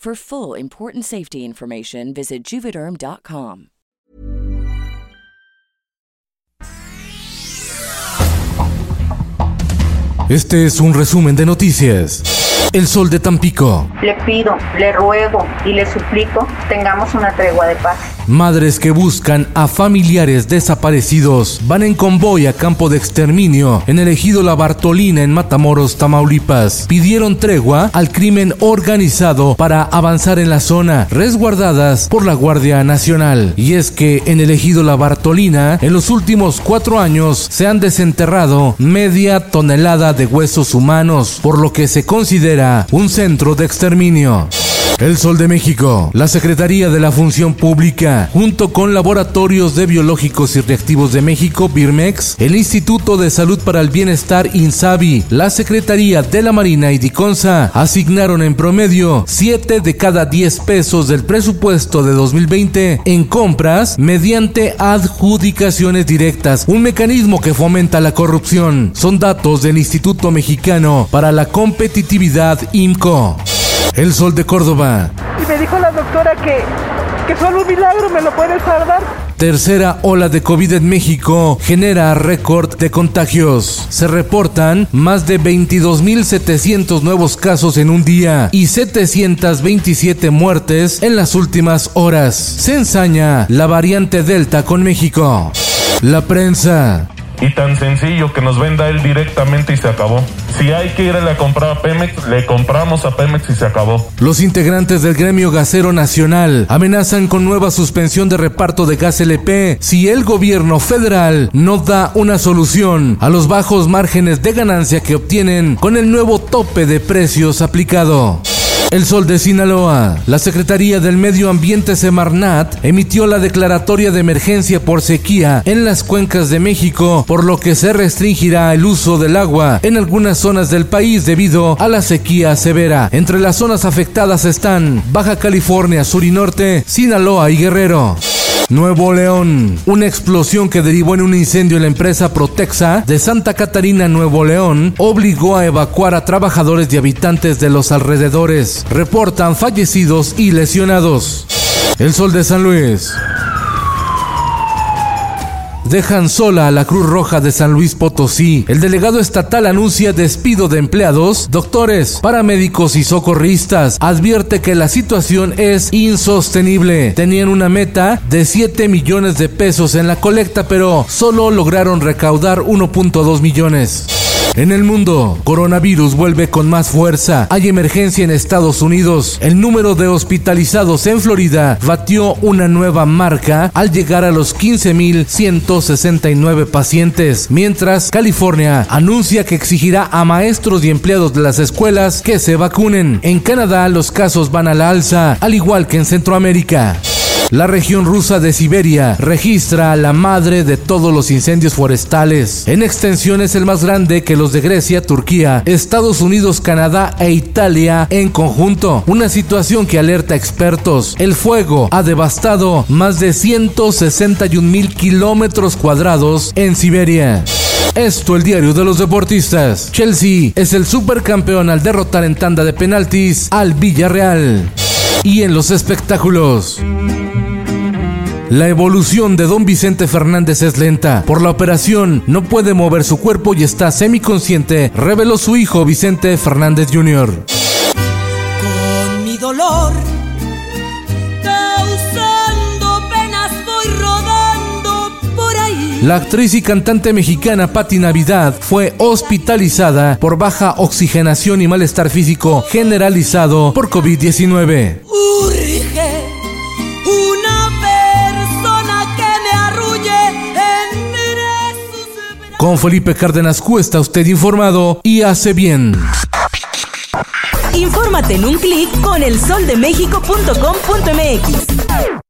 For full important safety information, visit juvederm.com. Este es un resumen de noticias. El Sol de Tampico. Le pido, le ruego y le suplico, tengamos una tregua de paz. Madres que buscan a familiares desaparecidos van en convoy a campo de exterminio en el ejido La Bartolina en Matamoros, Tamaulipas. Pidieron tregua al crimen organizado para avanzar en la zona, resguardadas por la Guardia Nacional. Y es que en el ejido La Bartolina, en los últimos cuatro años, se han desenterrado media tonelada de huesos humanos, por lo que se considera un centro de exterminio. El Sol de México, la Secretaría de la Función Pública, junto con Laboratorios de Biológicos y Reactivos de México, BIRMEX, el Instituto de Salud para el Bienestar, INSABI, la Secretaría de la Marina y DICONSA asignaron en promedio 7 de cada 10 pesos del presupuesto de 2020 en compras mediante adjudicaciones directas, un mecanismo que fomenta la corrupción. Son datos del Instituto Mexicano para la Competitividad, IMCO. El Sol de Córdoba. Y me dijo la doctora que, que solo un milagro me lo puede salvar. Tercera ola de COVID en México genera récord de contagios. Se reportan más de 22.700 nuevos casos en un día y 727 muertes en las últimas horas. Se ensaña la variante Delta con México. La prensa y tan sencillo que nos venda él directamente y se acabó. Si hay que irle a comprar a Pemex, le compramos a Pemex y se acabó. Los integrantes del gremio gasero nacional amenazan con nueva suspensión de reparto de gas LP si el gobierno federal no da una solución a los bajos márgenes de ganancia que obtienen con el nuevo tope de precios aplicado. El Sol de Sinaloa. La Secretaría del Medio Ambiente Semarnat emitió la declaratoria de emergencia por sequía en las cuencas de México, por lo que se restringirá el uso del agua en algunas zonas del país debido a la sequía severa. Entre las zonas afectadas están Baja California Sur y Norte, Sinaloa y Guerrero. Nuevo León. Una explosión que derivó en un incendio en la empresa Protexa de Santa Catarina, Nuevo León, obligó a evacuar a trabajadores y habitantes de los alrededores. Reportan fallecidos y lesionados. El Sol de San Luis dejan sola a la Cruz Roja de San Luis Potosí. El delegado estatal anuncia despido de empleados, doctores, paramédicos y socorristas. Advierte que la situación es insostenible. Tenían una meta de 7 millones de pesos en la colecta, pero solo lograron recaudar 1.2 millones. En el mundo, coronavirus vuelve con más fuerza. Hay emergencia en Estados Unidos. El número de hospitalizados en Florida batió una nueva marca al llegar a los 15.169 pacientes, mientras California anuncia que exigirá a maestros y empleados de las escuelas que se vacunen. En Canadá los casos van a la alza, al igual que en Centroamérica. La región rusa de Siberia registra la madre de todos los incendios forestales. En extensión es el más grande que los de Grecia, Turquía, Estados Unidos, Canadá e Italia en conjunto. Una situación que alerta a expertos. El fuego ha devastado más de 161 mil kilómetros cuadrados en Siberia. Esto el diario de los deportistas. Chelsea es el supercampeón al derrotar en tanda de penaltis al Villarreal. Y en los espectáculos. La evolución de don Vicente Fernández es lenta. Por la operación no puede mover su cuerpo y está semiconsciente, reveló su hijo Vicente Fernández Jr. Con mi dolor, causando penas, voy rodando por ahí. La actriz y cantante mexicana Patti Navidad fue hospitalizada por baja oxigenación y malestar físico generalizado por COVID-19. Urge Con Felipe Cárdenas Q está usted informado y hace bien. Infórmate en un clic con elsoldemexico.com.mx.